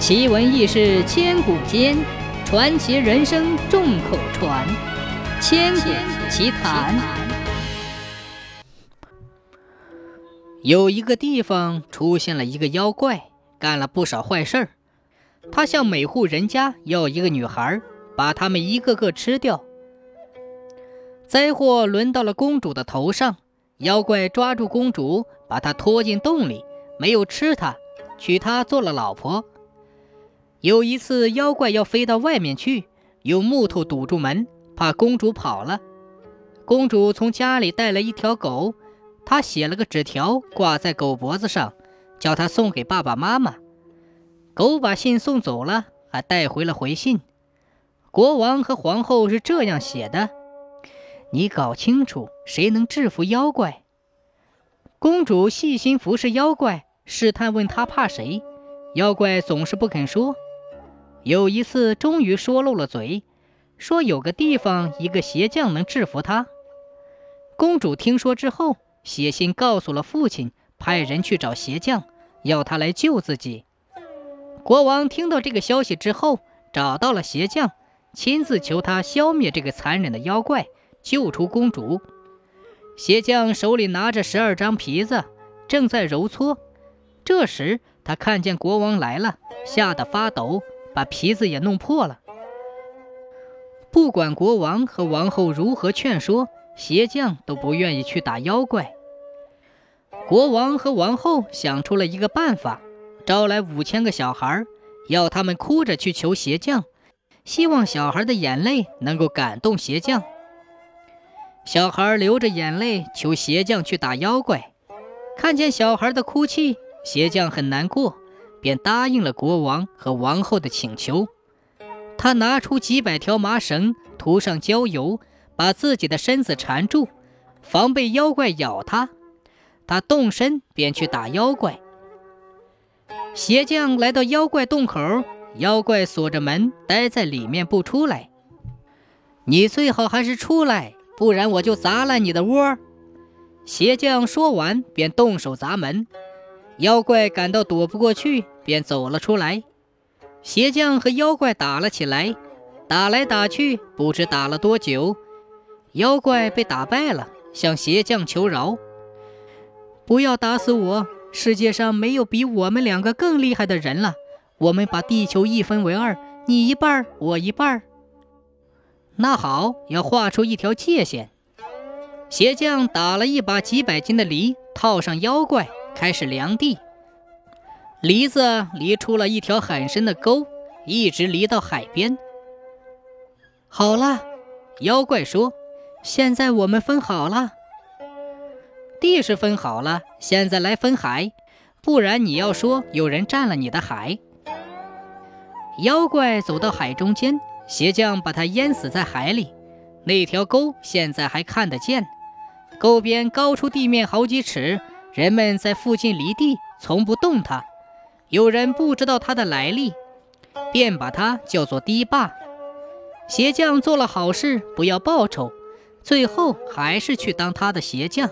奇闻异事千古间，传奇人生众口传。千古奇谈。有一个地方出现了一个妖怪，干了不少坏事儿。他向每户人家要一个女孩，把他们一个个吃掉。灾祸轮到了公主的头上，妖怪抓住公主，把她拖进洞里，没有吃她，娶她做了老婆。有一次，妖怪要飞到外面去，用木头堵住门，怕公主跑了。公主从家里带了一条狗，她写了个纸条挂在狗脖子上，叫她送给爸爸妈妈。狗把信送走了，还带回了回信。国王和皇后是这样写的：“你搞清楚谁能制服妖怪。”公主细心服侍妖怪，试探问他怕谁，妖怪总是不肯说。有一次，终于说漏了嘴，说有个地方一个鞋匠能制服他。公主听说之后，写信告诉了父亲，派人去找鞋匠，要他来救自己。国王听到这个消息之后，找到了鞋匠，亲自求他消灭这个残忍的妖怪，救出公主。鞋匠手里拿着十二张皮子，正在揉搓。这时，他看见国王来了，吓得发抖。把皮子也弄破了。不管国王和王后如何劝说，鞋匠都不愿意去打妖怪。国王和王后想出了一个办法，招来五千个小孩，要他们哭着去求鞋匠，希望小孩的眼泪能够感动鞋匠。小孩流着眼泪求鞋匠去打妖怪，看见小孩的哭泣，鞋匠很难过。便答应了国王和王后的请求。他拿出几百条麻绳，涂上焦油，把自己的身子缠住，防备妖怪咬他。他动身便去打妖怪。鞋匠来到妖怪洞口，妖怪锁着门，待在里面不出来。你最好还是出来，不然我就砸烂你的窝。鞋匠说完，便动手砸门。妖怪感到躲不过去，便走了出来。鞋匠和妖怪打了起来，打来打去，不知打了多久。妖怪被打败了，向鞋匠求饶：“不要打死我！世界上没有比我们两个更厉害的人了。我们把地球一分为二，你一半，我一半。那好，要画出一条界限。”鞋匠打了一把几百斤的犁，套上妖怪。开始量地，梨子犁出了一条很深的沟，一直犁到海边。好了，妖怪说：“现在我们分好了，地是分好了，现在来分海，不然你要说有人占了你的海。”妖怪走到海中间，鞋匠把他淹死在海里。那条沟现在还看得见，沟边高出地面好几尺。人们在附近离地，从不动它。有人不知道他的来历，便把他叫做堤坝。鞋匠做了好事，不要报酬，最后还是去当他的鞋匠。